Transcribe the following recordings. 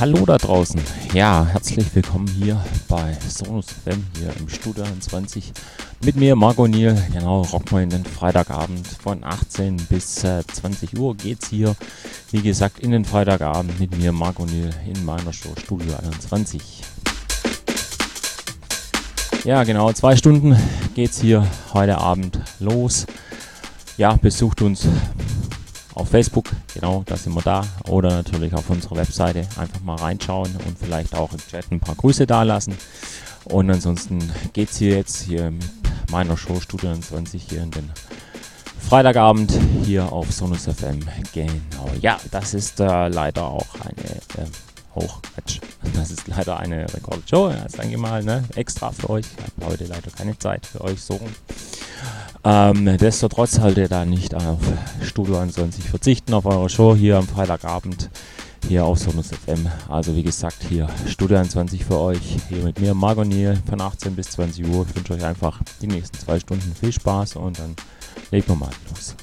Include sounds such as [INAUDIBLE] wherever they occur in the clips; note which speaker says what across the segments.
Speaker 1: Hallo da draußen. Ja, herzlich willkommen hier bei Sonus FM hier im Studio 20 mit mir, Marco Niel. Genau, rocken wir in den Freitagabend von 18 bis äh, 20 Uhr geht's hier. Wie gesagt, in den Freitagabend mit mir, Marco Niel, in meiner Show Studio 21. Ja, genau, zwei Stunden geht's hier heute Abend los. Ja, besucht uns auf Facebook, genau, da sind wir da. Oder natürlich auf unserer Webseite einfach mal reinschauen und vielleicht auch im Chat ein paar Grüße dalassen. Und ansonsten geht es hier jetzt hier mit meiner Show Studio 20 hier in den Freitagabend hier auf Sonus FM. Genau, ja, das ist äh, leider auch eine äh, hoch. [LAUGHS] Das ist leider eine Rekordshow. Das ist eigentlich mal ne, extra für euch. Ich habe heute leider keine Zeit für euch so. Ähm, Destotrotz solltet ihr da nicht auf Studio 21 verzichten, auf eure Show hier am Freitagabend hier auf Sonus FM. Also wie gesagt, hier Studio 21 für euch, hier mit mir, Margot Niel, von 18 bis 20 Uhr. Ich wünsche euch einfach die nächsten zwei Stunden viel Spaß und dann legen wir mal los.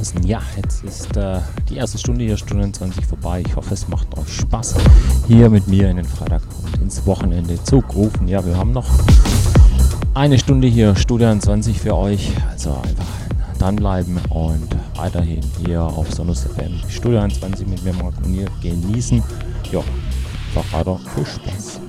Speaker 1: Draußen. Ja, jetzt ist äh, die erste Stunde hier, Stunde 20 vorbei. Ich hoffe, es macht euch Spaß, hier mit mir in den Freitag und ins Wochenende zu rufen. Ja, wir haben noch eine Stunde hier, Studio 20 für euch. Also einfach dranbleiben und weiterhin hier auf Sonus FM Studio 20 mit mir und genießen. Ja, einfach weiter viel Spaß.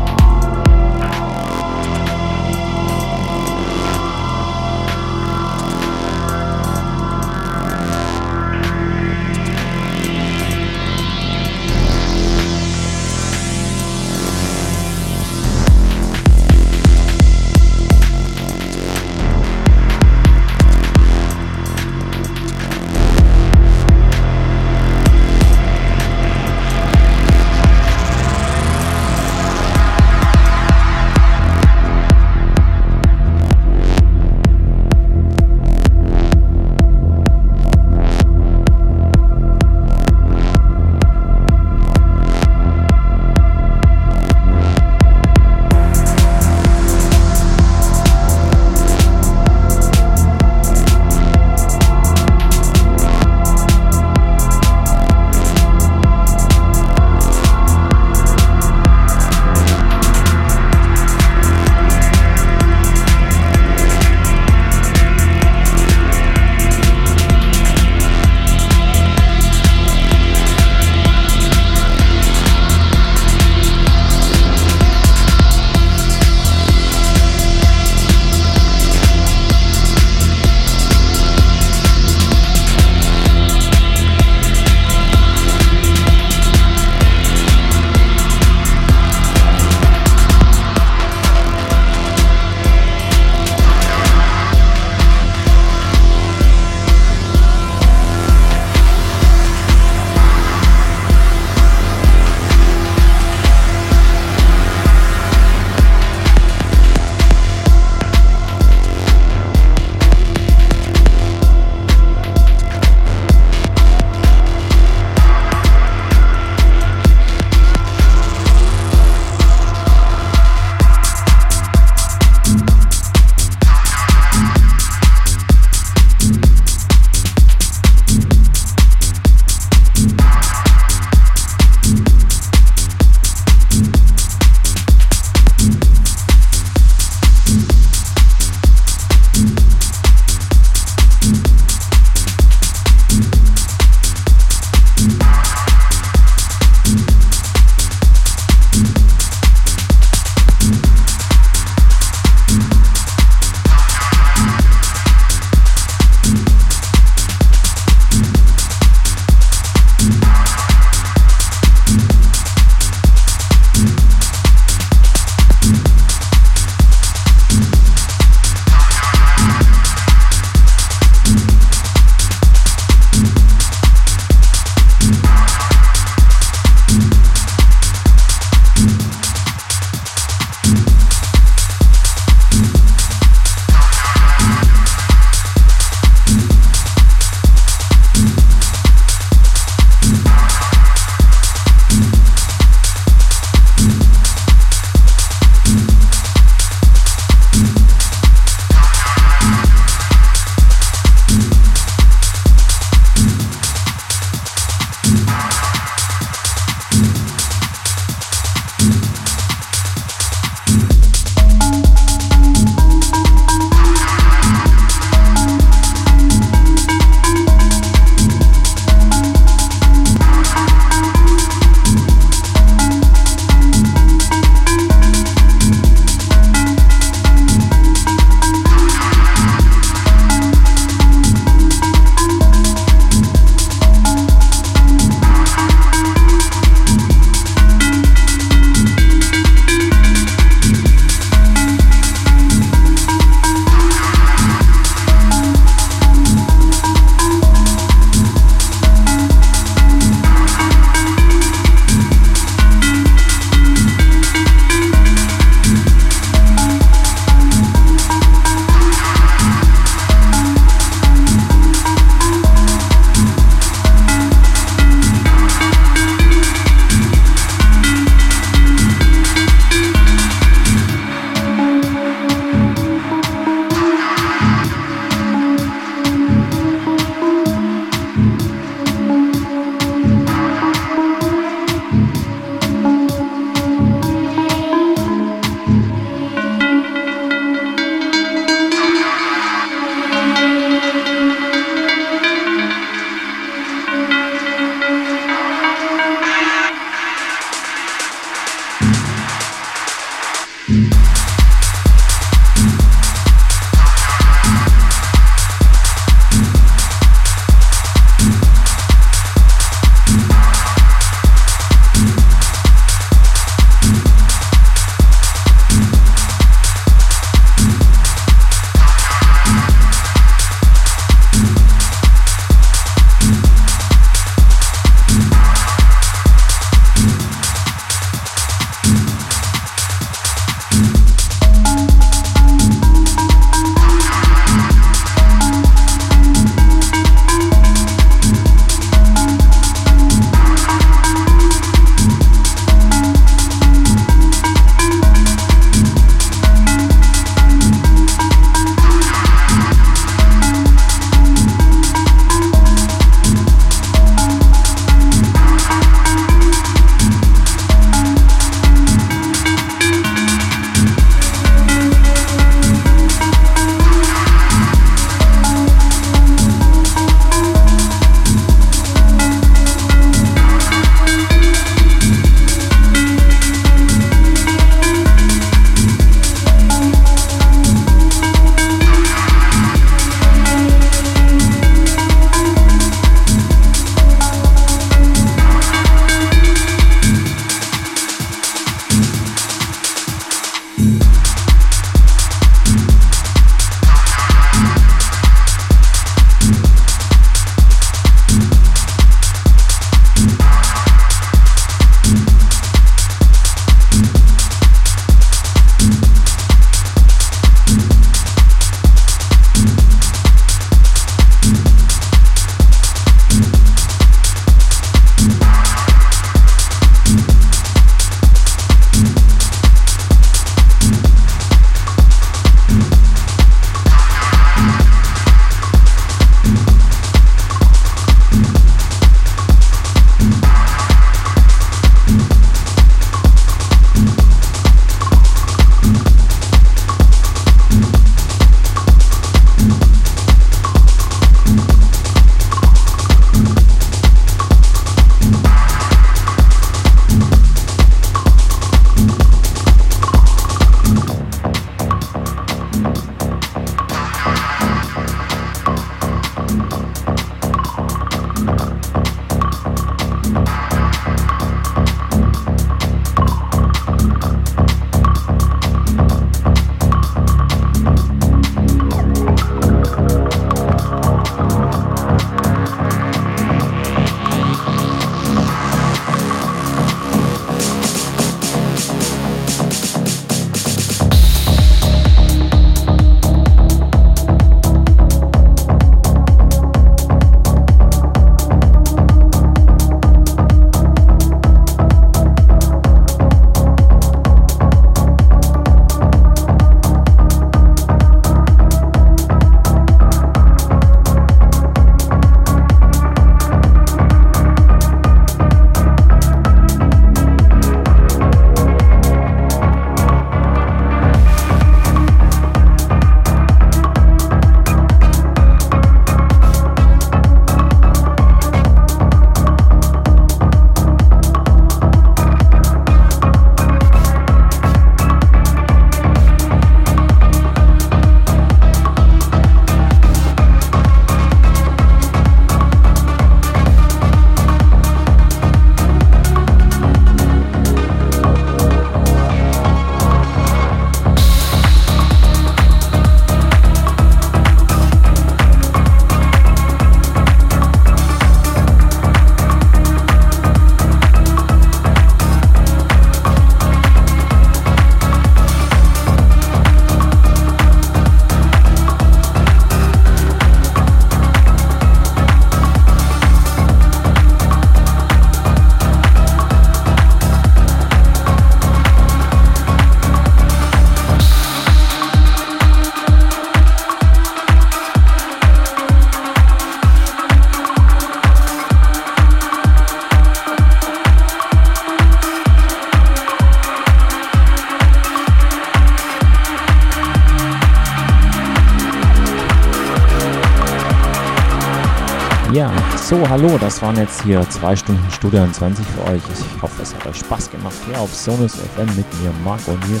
Speaker 1: So, hallo, das waren jetzt hier zwei Stunden Studio 20 für euch. Ich hoffe, es hat euch Spaß gemacht hier auf Sonus FM mit mir, Marc und mir.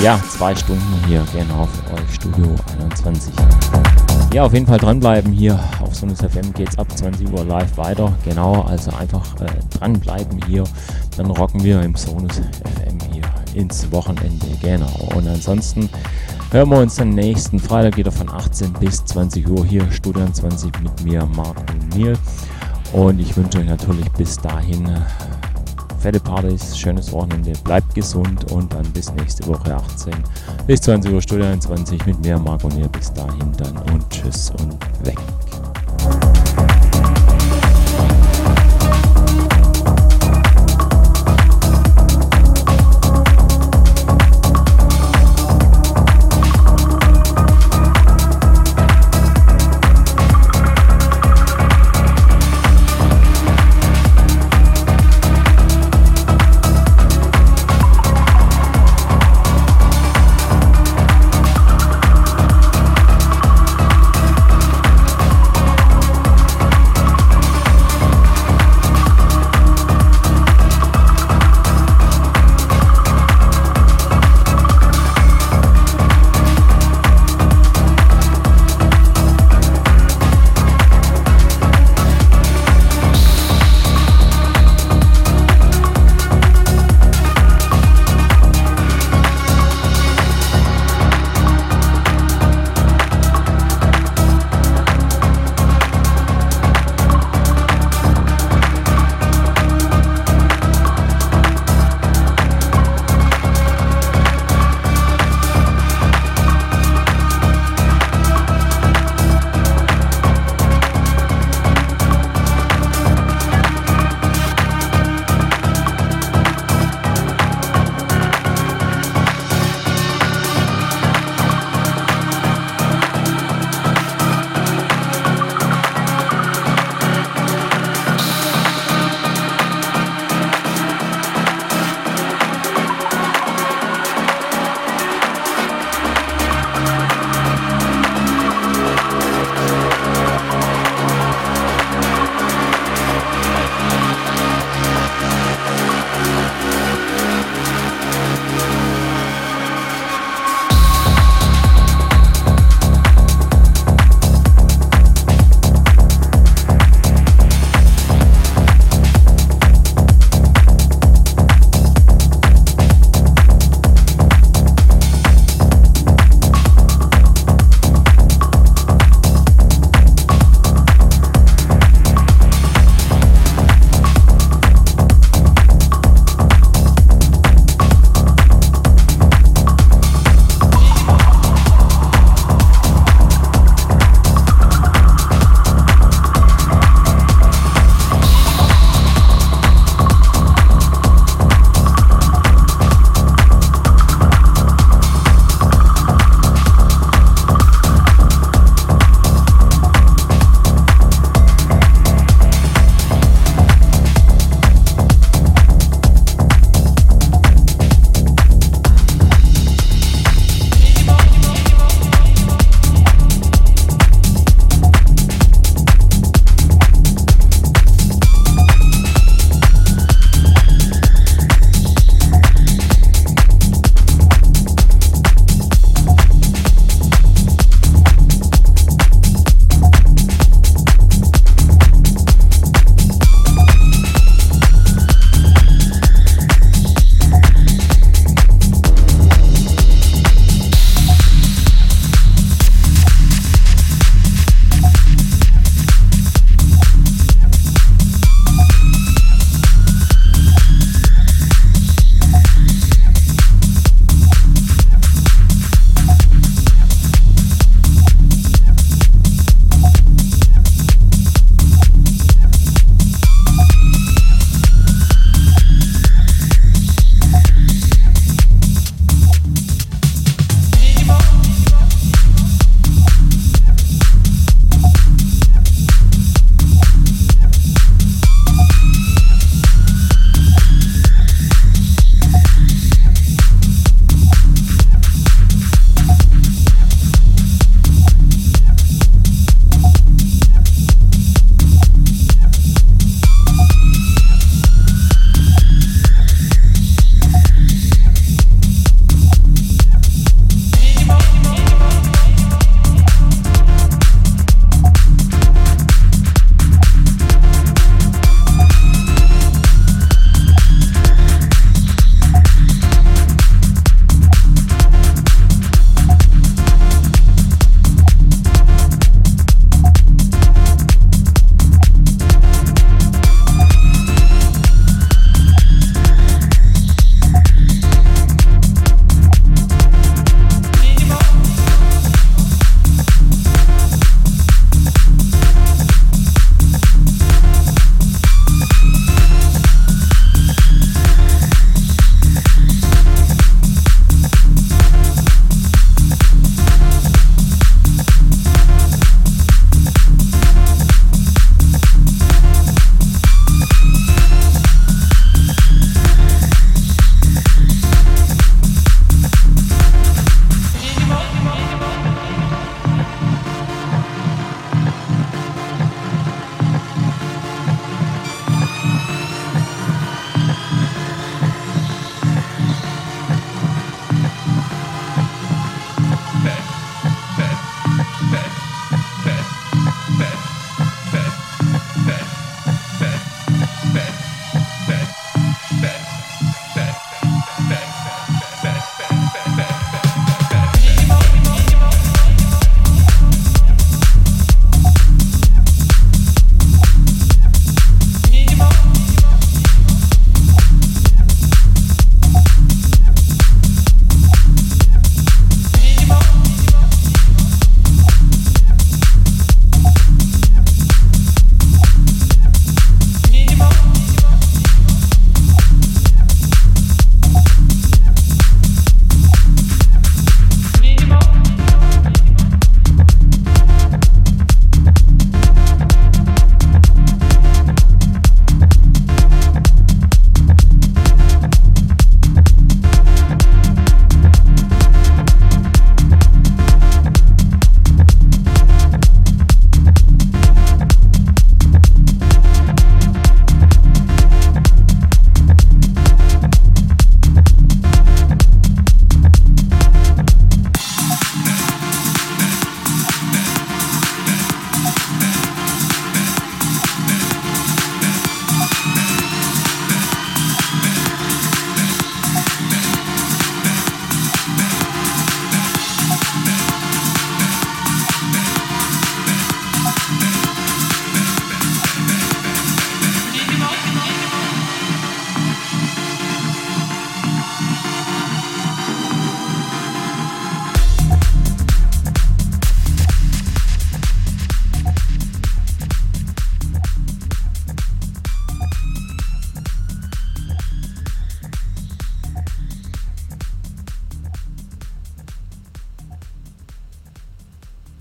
Speaker 1: Ja, zwei Stunden hier, genau für euch, Studio 21. Ja, auf jeden Fall dranbleiben hier auf Sonus FM geht es ab 20 Uhr live weiter. Genau, also einfach äh, dranbleiben hier. Dann rocken wir im Sonus FM hier ins Wochenende. Genau. Und ansonsten hören wir uns dann nächsten Freitag wieder von 18 bis 20 Uhr hier, Studio 20 mit mir, Marc und Neil. Und ich wünsche euch natürlich bis dahin äh, fette Partys, schönes Wochenende, bleibt gesund und dann bis nächste Woche 18 bis 20 Uhr Studio 21 mit mir, Marc Neil. Bis dahin dann und tschüss und weg.